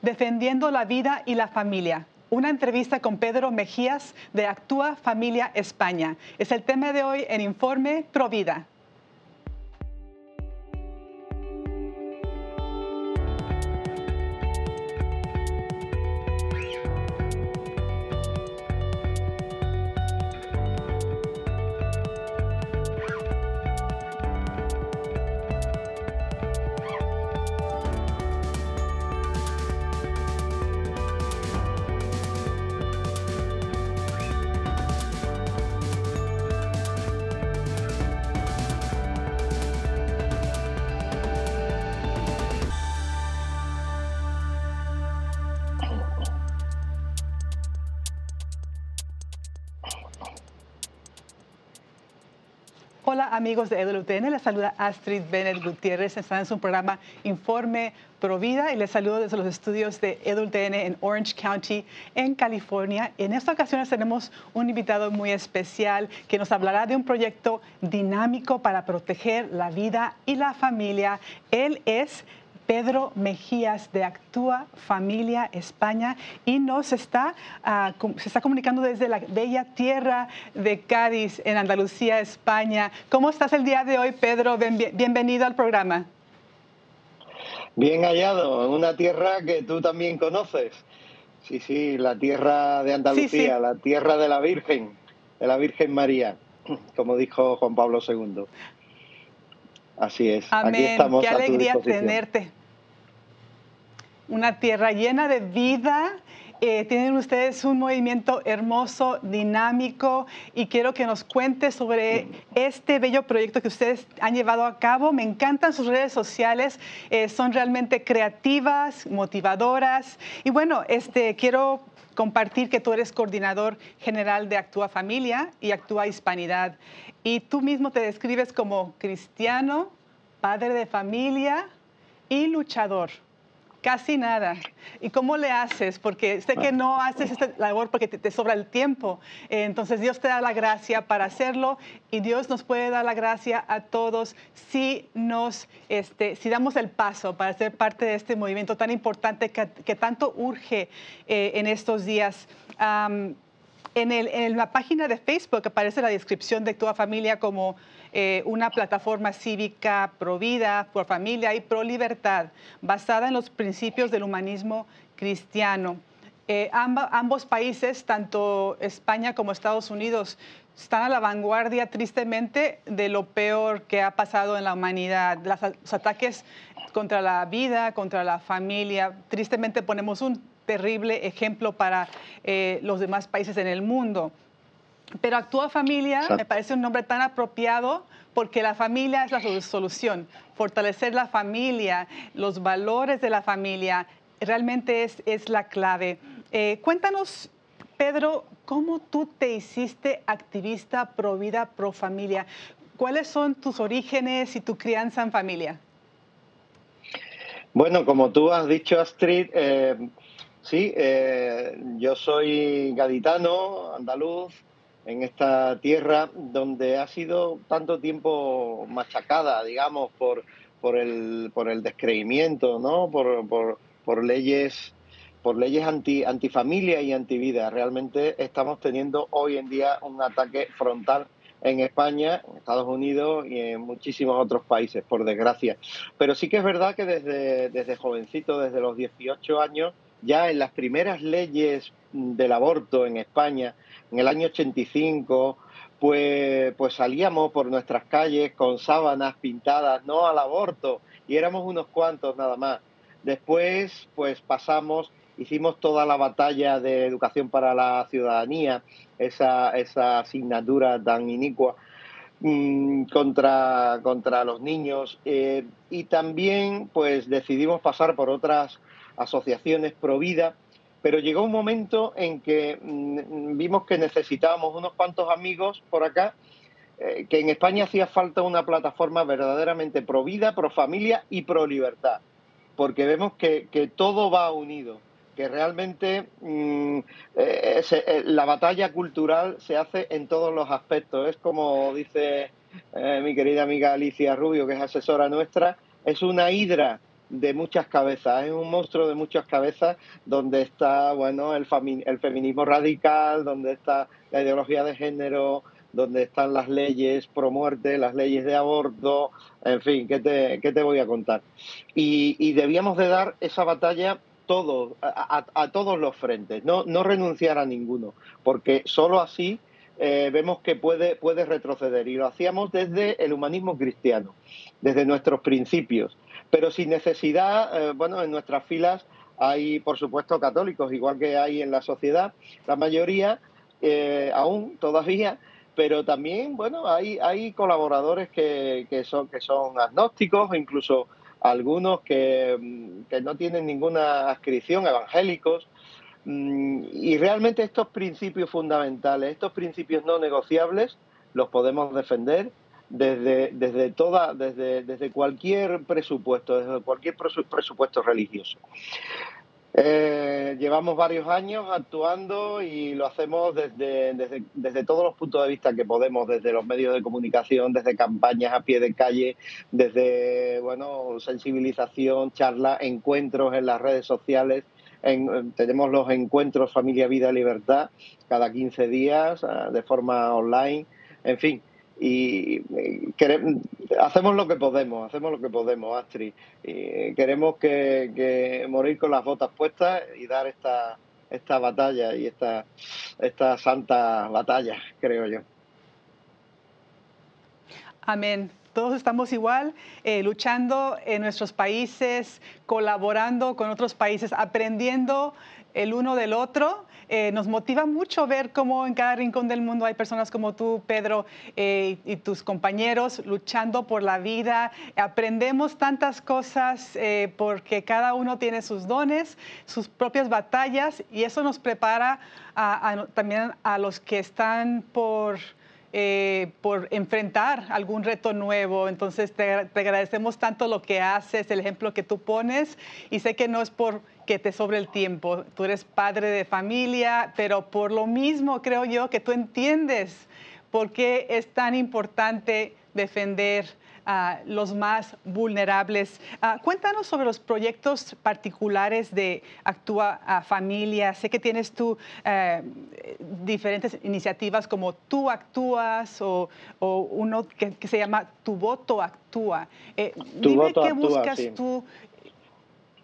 Defendiendo la vida y la familia. Una entrevista con Pedro Mejías de Actúa Familia España. Es el tema de hoy en Informe Provida. Hola amigos de EWTN, les saluda Astrid Bennett Gutiérrez, están en su programa Informe Provida y les saludo desde los estudios de EWTN en Orange County, en California. En esta ocasión tenemos un invitado muy especial que nos hablará de un proyecto dinámico para proteger la vida y la familia. Él es Pedro Mejías de Actúa Familia España y nos está, ah, se está comunicando desde la bella tierra de Cádiz, en Andalucía, España. ¿Cómo estás el día de hoy, Pedro? bienvenido al programa. Bien hallado, una tierra que tú también conoces. Sí, sí, la tierra de Andalucía, la tierra de la Virgen, de la Virgen María, como dijo Juan Pablo II. Así es. Amén. Qué alegría tenerte una tierra llena de vida. Eh, tienen ustedes un movimiento hermoso, dinámico, y quiero que nos cuente sobre este bello proyecto que ustedes han llevado a cabo. Me encantan sus redes sociales, eh, son realmente creativas, motivadoras. Y bueno, este, quiero compartir que tú eres coordinador general de Actúa Familia y Actúa Hispanidad. Y tú mismo te describes como cristiano, padre de familia y luchador. Casi nada. ¿Y cómo le haces? Porque sé que no haces esta labor porque te, sobra el tiempo. entonces Dios te da la gracia para hacerlo y Dios nos puede dar la gracia a todos si nos, este, si damos el paso para ser parte de este movimiento tan importante que, tanto urge eh, en estos días. En, la página de Facebook aparece la descripción de tu familia como eh, una plataforma cívica pro vida, pro familia y pro libertad, basada en los principios del humanismo cristiano. Eh, ambos países, tanto España como Estados Unidos, están a la vanguardia tristemente de lo peor que ha pasado en la humanidad, los ataques contra la vida, contra la familia. Tristemente ponemos un terrible ejemplo para eh, los demás países en el mundo. Pero Actúa Familia me parece un nombre tan apropiado porque la familia es la solución. Fortalecer la familia, los valores de la familia, realmente es, es la clave. Eh, cuéntanos, Pedro, ¿cómo tú te hiciste activista pro vida, pro familia? ¿Cuáles son tus orígenes y tu crianza en familia? Bueno, como tú has dicho, Astrid, eh, sí, eh, yo soy gaditano, andaluz, en esta tierra donde ha sido tanto tiempo machacada, digamos, por, por, el, por el descreimiento, ¿no? Por, por, por leyes por leyes anti, antifamilia y antivida. Realmente estamos teniendo hoy en día un ataque frontal en España, en Estados Unidos y en muchísimos otros países, por desgracia. Pero sí que es verdad que desde, desde jovencito, desde los 18 años, ya en las primeras leyes del aborto en España, en el año 85, pues, pues salíamos por nuestras calles con sábanas pintadas, no al aborto, y éramos unos cuantos nada más. Después, pues pasamos, hicimos toda la batalla de educación para la ciudadanía, esa, esa asignatura tan inicua mm, contra, contra los niños, eh, y también pues decidimos pasar por otras asociaciones pro vida pero llegó un momento en que mm, vimos que necesitábamos unos cuantos amigos por acá, eh, que en España hacía falta una plataforma verdaderamente pro vida, pro familia y pro libertad, porque vemos que, todo va unido, que realmente mm, eh, eh, la batalla cultural se hace en todos los aspectos. Es como dice mi querida amiga Alicia Rubio, que es asesora nuestra, es una hidra de muchas cabezas, es un monstruo de muchas cabezas donde está, bueno, el, el feminismo radical, donde está la ideología de género, donde están las leyes pro muerte, las leyes de aborto, en fin, ¿qué te, qué te voy a contar? Y, debíamos de dar esa batalla todos, a, todos los frentes, no, no renunciar a ninguno, porque solo así eh, vemos que puede, puede retroceder. Y lo hacíamos desde el humanismo cristiano, desde nuestros principios, pero sin necesidad, eh, bueno, en nuestras filas hay, por supuesto, católicos, igual que hay en la sociedad, la mayoría, eh, aún todavía, pero también, bueno, hay, hay colaboradores que, que, son, que son agnósticos, incluso algunos que, mm, que no tienen ninguna adscripción, evangélicos, y realmente estos principios fundamentales, estos principios no negociables, los podemos defender desde, desde, toda, desde, desde cualquier presupuesto, desde cualquier presupuesto religioso. Eh, llevamos varios años actuando y lo hacemos desde, desde, todos los puntos de vista que podemos, desde los medios de comunicación, desde campañas a pie de calle, desde bueno, sensibilización, charlas, encuentros en las redes sociales. Tenemos los encuentros Familia, Vida, Libertad cada 15 días ah, de forma online. En fin, y hacemos lo que podemos, hacemos lo que podemos, Astrid. Y queremos que, morir con las botas puestas y dar esta, esta batalla y esta, esta santa batalla, creo yo. Amén. Todos estamos igual, eh, luchando en nuestros países, colaborando con otros países, aprendiendo el uno del otro eh, nos motiva mucho ver cómo en cada rincón del mundo hay personas como tú, Pedro, eh, y tus compañeros luchando por la vida. Aprendemos tantas cosas porque cada uno tiene sus dones, sus propias batallas, y eso nos prepara también a los que están por eh, por enfrentar algún reto nuevo. Entonces te, agradecemos tanto lo que haces, el ejemplo que tú pones y sé que no es por que te sobre el tiempo. Tú eres padre de familia, pero por lo mismo creo yo que tú entiendes por qué es tan importante defender los más vulnerables. Ah, cuéntanos sobre los proyectos particulares de Actúa Familia. Sé que tienes tú eh, diferentes iniciativas como Tú Actúas o, uno que, se llama Tu Voto Actúa. Eh, dime qué buscas tú.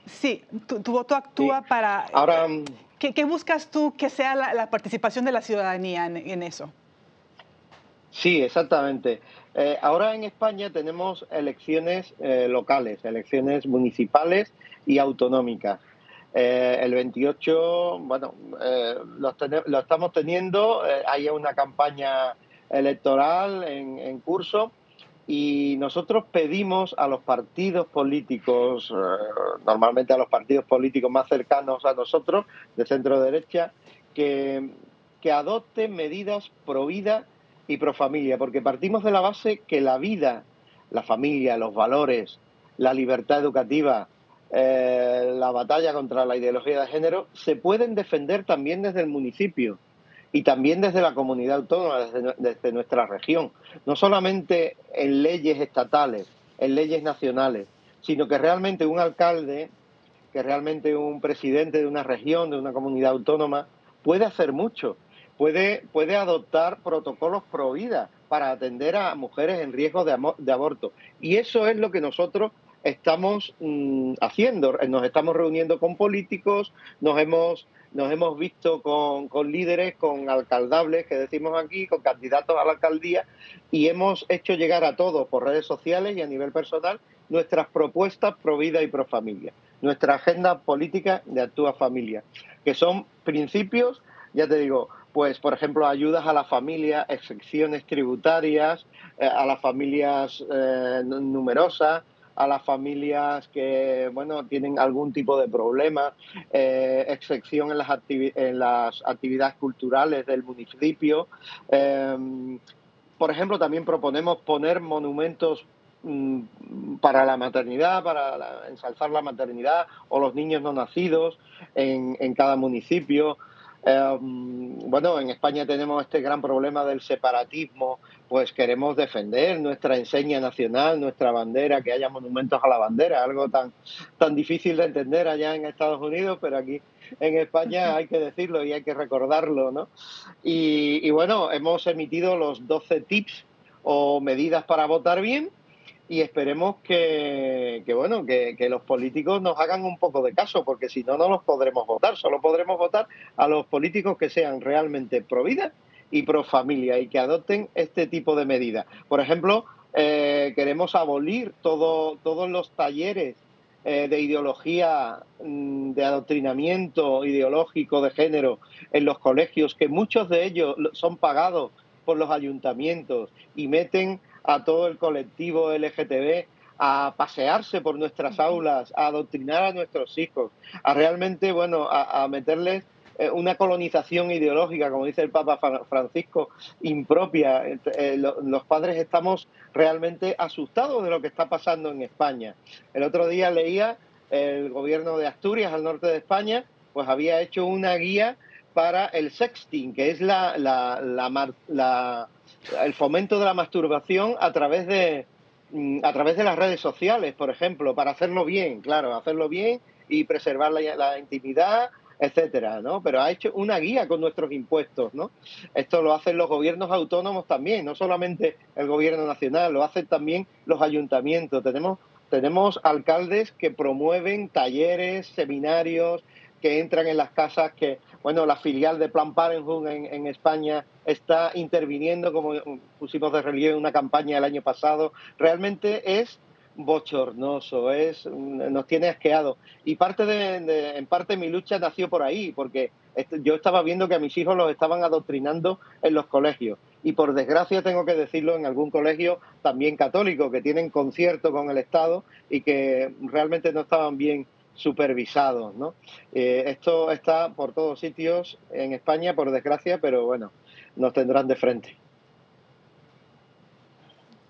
Sí, tu, voto actúa para... Ahora, eh, ¿qué, buscas tú que sea la, participación de la ciudadanía en eso? Sí, exactamente. Eh, ahora en España tenemos elecciones eh, locales, elecciones municipales y autonómicas. Eh, el 28, bueno, lo, estamos teniendo, hay una campaña electoral en, curso y nosotros pedimos a los partidos políticos, normalmente a los partidos políticos más cercanos a nosotros, de centro derecha, que, que adopten medidas pro vida y pro familia, porque partimos de la base que la vida, la familia, los valores, la libertad educativa, eh, la batalla contra la ideología de género se pueden defender también desde el municipio y también desde la comunidad autónoma, desde nuestra región. No solamente en leyes estatales, en leyes nacionales, sino que realmente un alcalde, que realmente un presidente de una región, de una comunidad autónoma, puede hacer mucho puede, puede adoptar protocolos pro vida para atender a mujeres en riesgo de, de aborto. Y eso es lo que nosotros estamos mm, haciendo. Nos estamos reuniendo con políticos, nos hemos, nos hemos visto con, con, líderes, con alcaldables, que decimos aquí, con candidatos a la alcaldía, y hemos hecho llegar a todos por redes sociales y a nivel personal nuestras propuestas pro vida y pro familia, nuestra agenda política de Actúa Familia, que son principios, ya te digo, pues por ejemplo ayudas a la familia, excepciones tributarias, eh, a las familias eh, numerosas, a las familias que bueno tienen algún tipo de problema, eh, excepción en las, en las actividades culturales del municipio. Em, por ejemplo, también proponemos poner monumentos mm, para la maternidad, para ensalzar la maternidad o los niños no nacidos en, en cada municipio. Em, bueno, en España tenemos este gran problema del separatismo, pues queremos defender nuestra enseña nacional, nuestra bandera, que haya monumentos a la bandera, algo tan, tan difícil de entender allá en Estados Unidos, pero aquí en España hay que decirlo y hay que recordarlo, ¿no? Y, y bueno, hemos emitido los 12 tips o medidas para votar bien y esperemos que, bueno que, los políticos nos hagan un poco de caso porque si no no los podremos votar. Solo podremos votar a los políticos que sean realmente pro vida y pro familia y que adopten este tipo de medidas. Por ejemplo eh, queremos abolir todo, todos los talleres eh, de ideología mm, de adoctrinamiento ideológico de género en los colegios que muchos de ellos son pagados por los ayuntamientos y meten a todo el colectivo LGTB a pasearse por nuestras aulas, a adoctrinar a nuestros hijos, a realmente, bueno, a, meterles eh, una colonización ideológica, como dice el Papa Francisco, impropia. Eh, los padres estamos realmente asustados de lo que está pasando en España. El otro día leía el gobierno de Asturias, al norte de España, pues había hecho una guía para el sexting, que es la, la, la el fomento de la masturbación a través de mm, a través de las redes sociales, por ejemplo, para hacerlo bien, claro, hacerlo bien y preservar la, intimidad, etcétera, ¿no? Pero ha hecho una guía con nuestros impuestos, ¿no? Esto lo hacen los gobiernos autónomos también, no solamente el gobierno nacional, lo hacen también los ayuntamientos. Tenemos tenemos alcaldes que promueven talleres, seminarios, que entran en las casas, que, bueno, la filial de Plan Parenthood en, España está interviniendo, como pusimos de relieve en una campaña el año pasado. Realmente es bochornoso, es, nos tiene asqueado. Y parte de, en parte mi lucha nació por ahí, porque yo estaba viendo que a mis hijos los estaban adoctrinando en los colegios. Y por desgracia tengo que decirlo en algún colegio también católico, que tienen concierto con el Estado y que realmente no estaban bien supervisados. ¿no? Eh, esto está por todos sitios en España, por desgracia, pero bueno, nos tendrán de frente.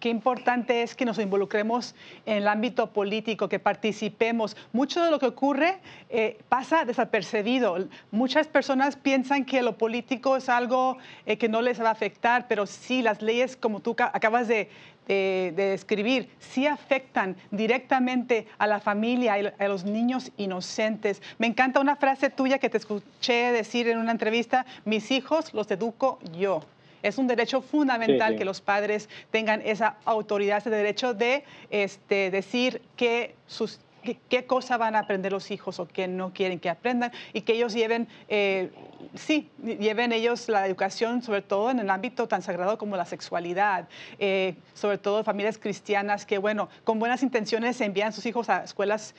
Qué importante es que nos involucremos en el ámbito político, que participemos. Mucho de lo que ocurre eh, pasa desapercibido. Muchas personas piensan que lo político es algo eh, que no les va a afectar, pero sí, las leyes, como tú acabas de, de, describir, sí afectan directamente a la familia y a los niños inocentes. Me encanta una frase tuya que te escuché decir en una entrevista, mis hijos los educo yo. Es un derecho fundamental que los padres tengan esa autoridad, ese derecho de este, decir que sus qué, cosa van a aprender los hijos o qué no quieren que aprendan y que ellos lleven, eh, sí, lleven ellos la educación, sobre todo en el ámbito tan sagrado como la sexualidad, eh, sobre todo familias cristianas que, bueno, con buenas intenciones envían a sus hijos a escuelas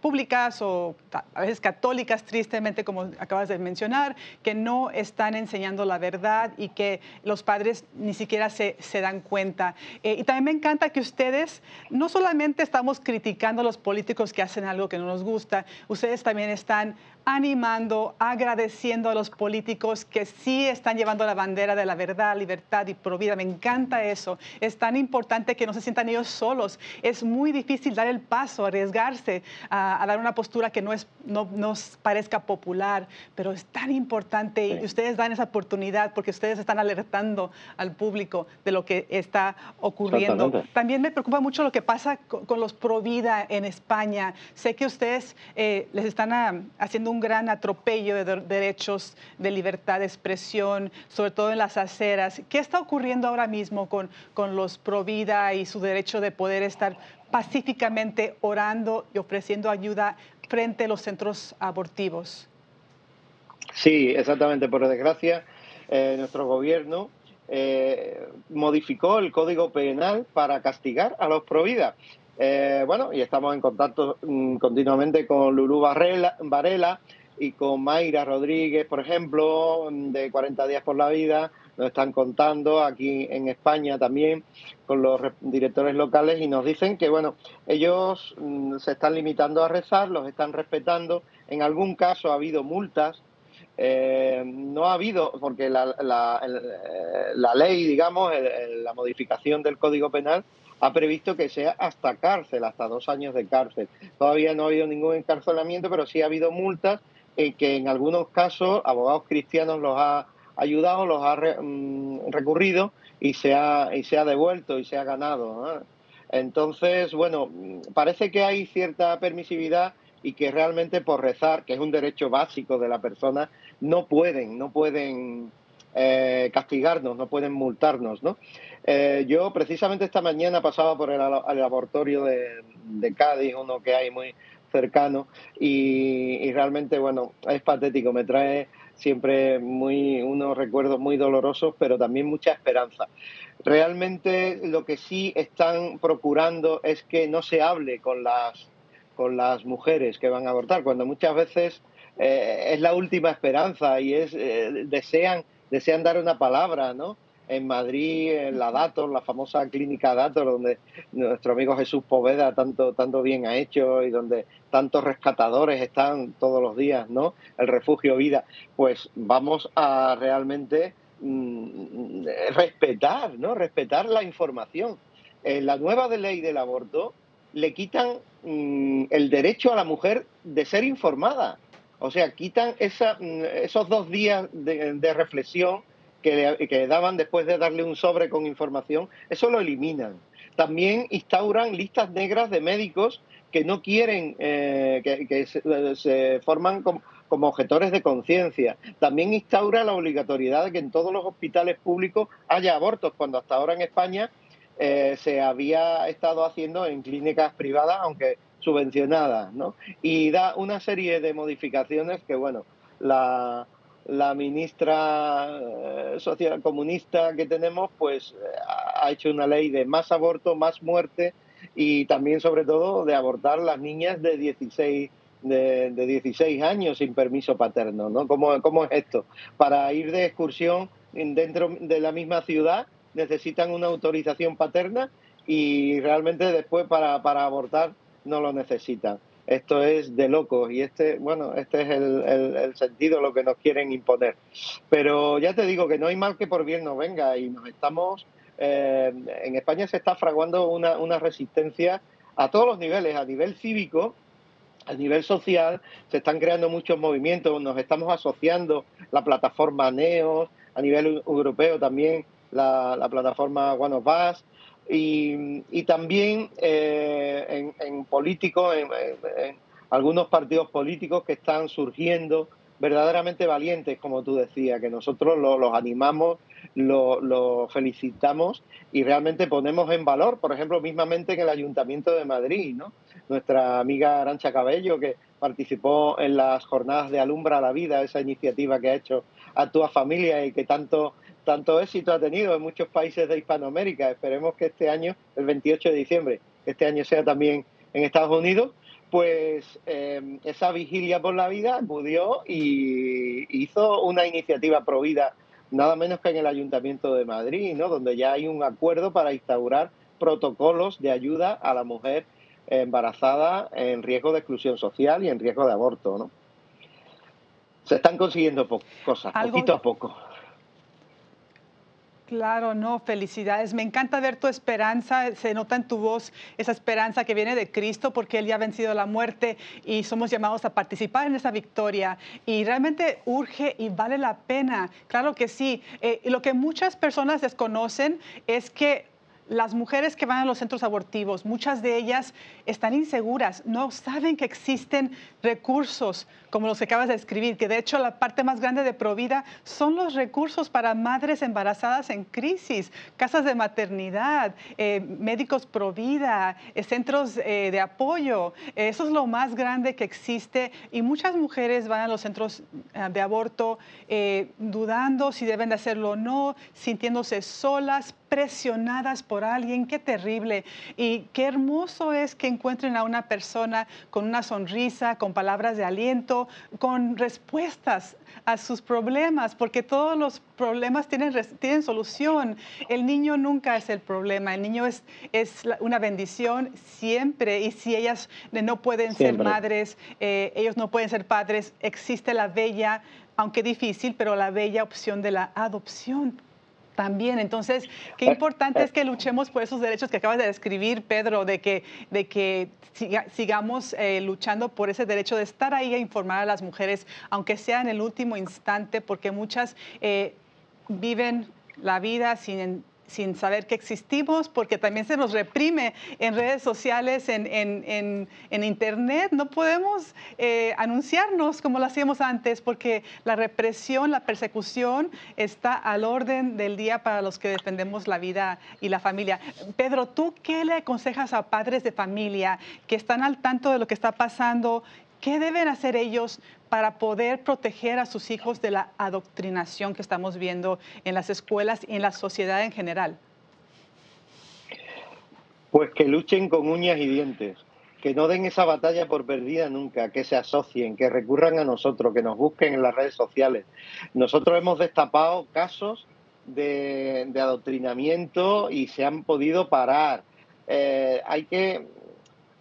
públicas o a veces católicas, tristemente, como acabas de mencionar, que no están enseñando la verdad y que los padres ni siquiera se, se dan cuenta. Eh, y también me encanta que ustedes no solamente estamos criticando a los políticos que hacen algo que no nos gusta, ustedes también están animando, agradeciendo a los políticos que sí están llevando la bandera de la verdad, libertad y provida. Me encanta eso. Es tan importante que no se sientan ellos solos. Es muy difícil dar el paso, arriesgarse a, dar una postura que no, es, no nos parezca popular, pero es tan importante y ustedes dan esa oportunidad porque ustedes están alertando al público de lo que está ocurriendo. También me preocupa mucho lo que pasa con, los Provida en España. Sé que ustedes eh, les están ah, haciendo un gran atropello de derechos de libertad de expresión, sobre todo en las aceras. ¿Qué está ocurriendo ahora mismo con, con los Provida y su derecho de poder estar pacíficamente orando y ofreciendo ayuda frente a los centros abortivos? Sí, exactamente. Por desgracia, eh, nuestro gobierno eh, modificó el Código Penal para castigar a los Provida. Eh, bueno, y estamos en contacto mm, continuamente con Lulú Varela y con Mayra Rodríguez, por ejemplo, de 40 días por la vida. Nos están contando aquí en España también con los directores locales y nos dicen que, bueno, ellos mm, se están limitando a rezar, los están respetando. En algún caso ha habido multas. Eh, no ha habido, porque la, la ley, digamos, la modificación del Código Penal ha previsto que sea hasta cárcel, hasta dos años de cárcel. Todavía no ha habido ningún encarcelamiento, pero sí ha habido multas eh, que en algunos casos abogados cristianos los ha ayudado, los ha mm, recurrido y se ha, y se ha devuelto y se ha ganado. Entonces, bueno, parece que hay cierta permisividad y que realmente por rezar, que es un derecho básico de la persona, no pueden, no pueden eh, castigarnos, no pueden multarnos, ¿no? Eh, yo precisamente esta mañana pasaba por el, laboratorio de, Cádiz, uno que hay muy cercano, y, realmente, bueno, es patético, me trae siempre muy unos recuerdos muy dolorosos, pero también mucha esperanza. Realmente lo que sí están procurando es que no se hable con las con las mujeres que van a abortar, cuando muchas veces eh, es la última esperanza y es desean desean dar una palabra, ¿no? En Madrid, en la Dator, la famosa clínica Dator, donde nuestro amigo Jesús Poveda tanto, tanto bien ha hecho y donde tantos rescatadores están todos los días, ¿no? El refugio vida. Pues vamos a realmente mm, respetar, ¿no? Respetar la información. En la nueva ley del aborto le quitan mm, el derecho a la mujer de ser informada. O sea, quitan mm, esos dos días de, reflexión que le, daban después de darle un sobre con información, eso lo eliminan. También instauran listas negras de médicos que no quieren, eh, que, se, forman como, objetores de conciencia. También instaura la obligatoriedad de que en todos los hospitales públicos haya abortos, cuando hasta ahora en España eh, se había estado haciendo en clínicas privadas, aunque subvencionadas, ¿no? Y da una serie de modificaciones que, bueno, la, la ministra eh, social comunista que tenemos, pues ha hecho una ley de más aborto, más muerte y también, sobre todo, de abortar las niñas de 16 de, de 16 años sin permiso paterno, ¿no? ¿Cómo, ¿Cómo es esto? Para ir de excursión dentro de la misma ciudad necesitan una autorización paterna y realmente después para, para abortar no lo necesitan. Esto es de locos y este, bueno, este es el, el, sentido, lo que nos quieren imponer. Pero ya te digo que no hay mal que por bien no venga y nos estamos, eh, en España se está fraguando una, una resistencia a todos los niveles, a nivel cívico, a nivel social, se están creando muchos movimientos, nos estamos asociando la plataforma NEOS, a nivel europeo también la, la plataforma One of Us, y, también eh, en, políticos, en, algunos partidos políticos que están surgiendo verdaderamente valientes, como tú decías, que nosotros los animamos, los lo felicitamos y realmente ponemos en valor, por ejemplo, mismamente en el Ayuntamiento de Madrid, ¿no? Nuestra amiga Arancha Cabello, que participó en las jornadas de Alumbra la Vida, esa iniciativa que ha hecho a tu familia y que tanto tanto éxito ha tenido en muchos países de Hispanoamérica. Esperemos que este año, el 28 de diciembre, este año sea también en Estados Unidos, pues eh, esa vigilia por la vida acudió y hizo una iniciativa provida nada menos que en el Ayuntamiento de Madrid, ¿no? donde ya hay un acuerdo para instaurar protocolos de ayuda a la mujer embarazada en riesgo de exclusión social y en riesgo de aborto. ¿no? Se están consiguiendo cosas, poquito a poco. Claro, no, felicidades. Me encanta ver tu esperanza, se nota en tu voz esa esperanza que viene de Cristo porque Él ya ha vencido la muerte y somos llamados a participar en esa victoria. Y realmente urge y vale la pena, claro que sí. Eh, lo que muchas personas desconocen es que las mujeres que van a los centros abortivos, muchas de ellas están inseguras, no saben que existen recursos como los que acabas de escribir, que de hecho la parte más grande de Provida son los recursos para madres embarazadas en crisis, casas de maternidad, eh, médicos Provida, eh, centros eh, de apoyo. Eso es lo más grande que existe y muchas mujeres van a los centros de aborto dudando si deben de hacerlo o no, sintiéndose solas, presionadas por alguien, qué terrible. Y qué hermoso es que encuentren a una persona con una sonrisa, con palabras de aliento, con respuestas a sus problemas, porque todos los problemas tienen, tienen solución. El niño nunca es el problema, el niño es, es una bendición siempre. Y si ellas no pueden ser madres, eh, ellos no pueden ser padres, existe la bella, aunque difícil, pero la bella opción de la adopción También, entonces, qué eh, importante es que luchemos por esos derechos que acabas de describir, Pedro, de que, de que sigamos eh, luchando por ese derecho de estar ahí a informar a las mujeres, aunque sea en el último instante, porque muchas eh, viven la vida sin sin saber que existimos, porque también se nos reprime en redes sociales, en, en, en, Internet. No podemos eh, anunciarnos como lo hacíamos antes, porque la represión, la persecución está al orden del día para los que defendemos la vida y la familia. Pedro, ¿tú qué le aconsejas a padres de familia que están al tanto de lo que está pasando? ¿Qué deben hacer ellos para poder proteger a sus hijos de la adoctrinación que estamos viendo en las escuelas y en la sociedad en general? Pues que luchen con uñas y dientes, que no den esa batalla por perdida nunca, que se asocien, que recurran a nosotros, que nos busquen en las redes sociales. Nosotros hemos destapado casos de, adoctrinamiento y se han podido parar. Eh, hay que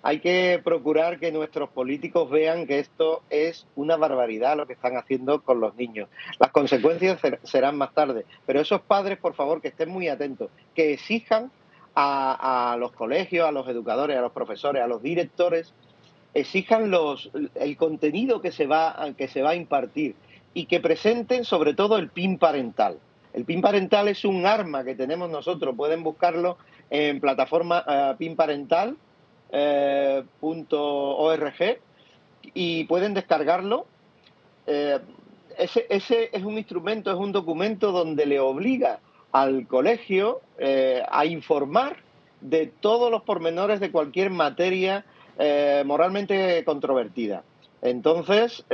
hay que procurar que nuestros políticos vean que esto es una barbaridad lo que están haciendo con los niños. Las consecuencias serán más tarde, pero esos padres, por favor, que estén muy atentos, que exijan a, los colegios, a los educadores, a los profesores, a los directores, exijan los, el contenido que se, va, que se va a impartir y que presenten sobre todo el PIN parental. El PIN parental es un arma que tenemos nosotros, pueden buscarlo en plataforma eh, PIN parental eh, .org y pueden descargarlo. Eh, ese, ese, es un instrumento, es un documento donde le obliga al colegio eh, a informar de todos los pormenores de cualquier materia moralmente controvertida. Entonces,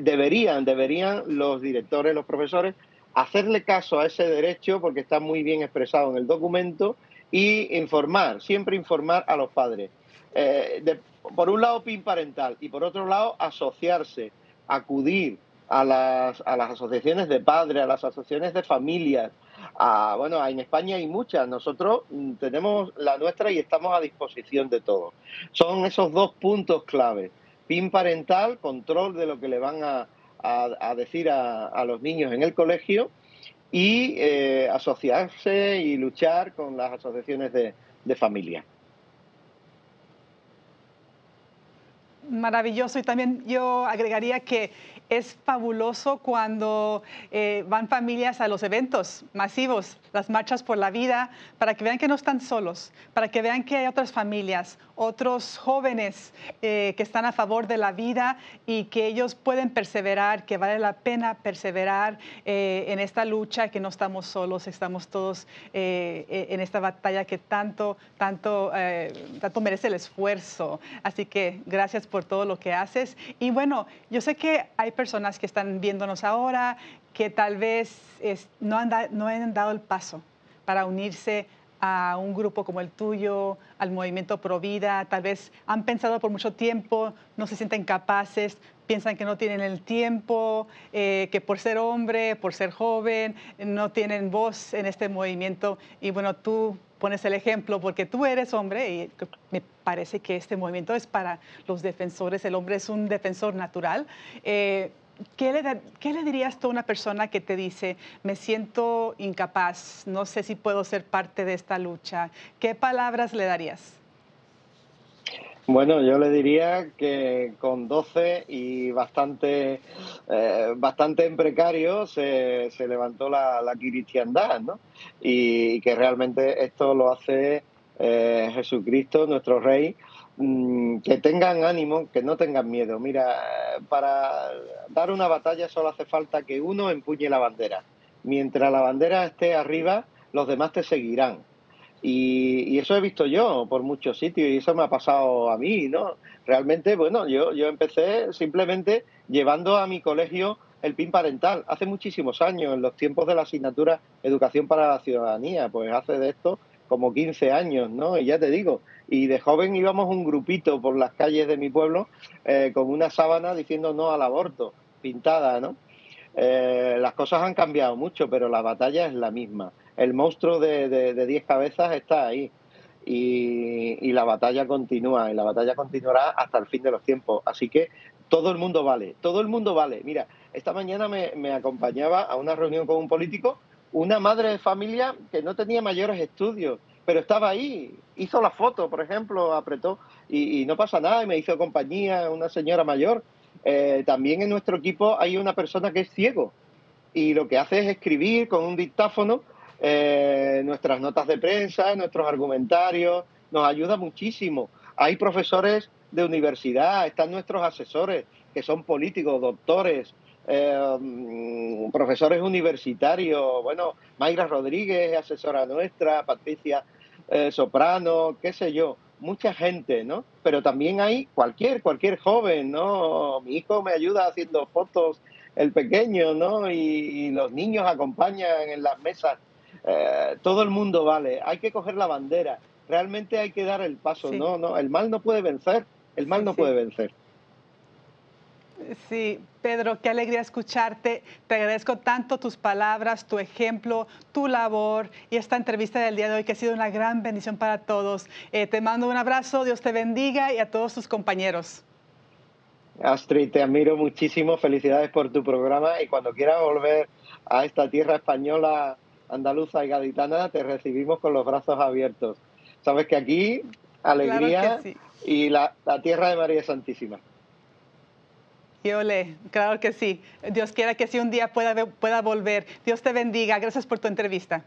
deberían, deberían los directores, los profesores, hacerle caso a ese derecho porque está muy bien expresado en el documento y informar, siempre informar a los padres. Eh, por un lado, PIN parental y por otro lado, asociarse, acudir a las, a las asociaciones de padres, a las asociaciones de familias. A, bueno, en España hay muchas, nosotros mm, tenemos la nuestra y estamos a disposición de todos. Son esos dos puntos claves. PIN parental, control de lo que le van a, a, decir a los niños en el colegio y eh, asociarse y luchar con las asociaciones de, de familia. Maravilloso y también yo agregaría que es fabuloso cuando eh, van familias a los eventos masivos, las marchas por la vida, para que vean que no están solos, para que vean que hay otras familias, otros jóvenes eh, que están a favor de la vida y que ellos pueden perseverar, que vale la pena perseverar eh, en esta lucha, que no estamos solos, estamos todos en esta batalla que tanto, tanto, tanto merece el esfuerzo. Así que gracias por todo lo que haces. Y bueno, yo sé que hay personas que están viéndonos ahora que tal vez no, han no han dado el paso para unirse a un grupo como el tuyo, al movimiento Pro Vida, tal vez han pensado por mucho tiempo, no se sienten capaces, piensan que no tienen el tiempo, eh, que por ser hombre, por ser joven, no tienen voz en este movimiento. Y bueno, tú pones el ejemplo porque tú eres hombre y me parece que este movimiento es para los defensores, el hombre es un defensor natural. Eh, ¿qué, le, ¿Qué le dirías tú a una persona que te dice, me siento incapaz, no sé si puedo ser parte de esta lucha? ¿Qué palabras le darías? Bueno, yo le diría que con 12 y bastante, eh, bastante en precario se, se levantó la, la, cristiandad, ¿no? Y, que realmente esto lo hace eh, Jesucristo, nuestro Rey, mm, que tengan ánimo, que no tengan miedo. Mira, para dar una batalla solo hace falta que uno empuñe la bandera. Mientras la bandera esté arriba, los demás te seguirán. Y, eso he visto yo por muchos sitios y eso me ha pasado a mí, ¿no? Realmente, bueno, yo, yo empecé simplemente llevando a mi colegio el PIN parental hace muchísimos años, en los tiempos de la asignatura Educación para la Ciudadanía, pues hace de esto como 15 años, ¿no? Y ya te digo, y de joven íbamos un grupito por las calles de mi pueblo eh, con una sábana diciendo no al aborto, pintada, ¿no? Eh, las cosas han cambiado mucho, pero la batalla es la misma el monstruo de 10 de, diez cabezas está ahí. Y, la batalla continúa, y la batalla continuará hasta el fin de los tiempos. Así que todo el mundo vale, todo el mundo vale. Mira, esta mañana me, acompañaba a una reunión con un político una madre de familia que no tenía mayores estudios, pero estaba ahí, hizo la foto, por ejemplo, apretó y, no pasa nada, y me hizo compañía una señora mayor. Eh, también en nuestro equipo hay una persona que es ciego y lo que hace es escribir con un dictáfono eh, nuestras notas de prensa, nuestros argumentarios, nos ayuda muchísimo. Hay profesores de universidad, están nuestros asesores, que son políticos, doctores, eh, mm, profesores universitarios, bueno, Mayra Rodríguez, asesora nuestra, Patricia eh, Soprano, qué sé yo, mucha gente, ¿no? Pero también hay cualquier, cualquier joven, ¿no? Mi hijo me ayuda haciendo fotos, el pequeño, ¿no? Y, los niños acompañan en las mesas. Eh, todo el mundo vale, hay que coger la bandera, realmente hay que dar el paso, no, no, el mal no puede vencer, el mal no puede vencer. Sí, Pedro, qué alegría escucharte. Te agradezco tanto tus palabras, tu ejemplo, tu labor y esta entrevista del día de hoy que ha sido una gran bendición para todos. Eh, te mando un abrazo, Dios te bendiga y a todos tus compañeros. Astrid, te admiro muchísimo, felicidades por tu programa y cuando quieras volver a esta tierra española, andaluza y gaditana, te recibimos con los brazos abiertos. Sabes que aquí, alegría y la tierra de María Santísima. Ole, claro que sí. Dios quiera que sí un día pueda, pueda volver. Dios te bendiga. Gracias por tu entrevista.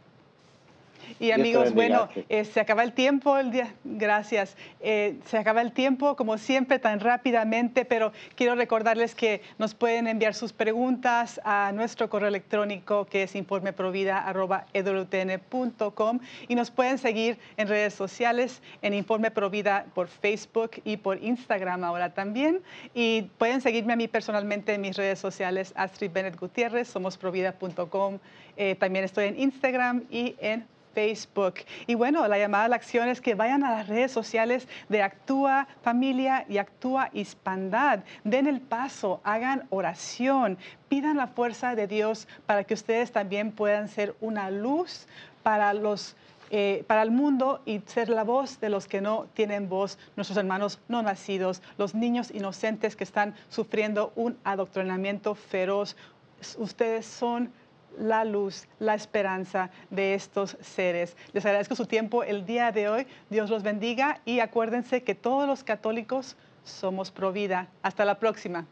Y amigos, bueno, eh, se acaba el tiempo, el día, gracias. Eh, se acaba el tiempo, como siempre, tan rápidamente, pero quiero recordarles que nos pueden enviar sus preguntas a nuestro correo electrónico que es informeprovida.com y nos pueden seguir en redes sociales, en Informe Provida por Facebook y por Instagram ahora también. Y pueden seguirme a mí personalmente en mis redes sociales, Astrid Bennett Gutiérrez, somos.provida.com. Eh, también estoy en Instagram y en Facebook. Y bueno, la llamada a la acción es que vayan a las redes sociales de Actúa Familia y Actúa Hispandad. Den el paso, hagan oración, pidan la fuerza de Dios para que ustedes también puedan ser una luz para los eh, para el mundo y ser la voz de los que no tienen voz, nuestros hermanos no nacidos, los niños inocentes que están sufriendo un adoctrinamiento feroz. Ustedes son la luz, la esperanza de estos seres. Les agradezco su tiempo el día de hoy. Dios los bendiga y acuérdense que todos los católicos somos pro vida. Hasta la próxima.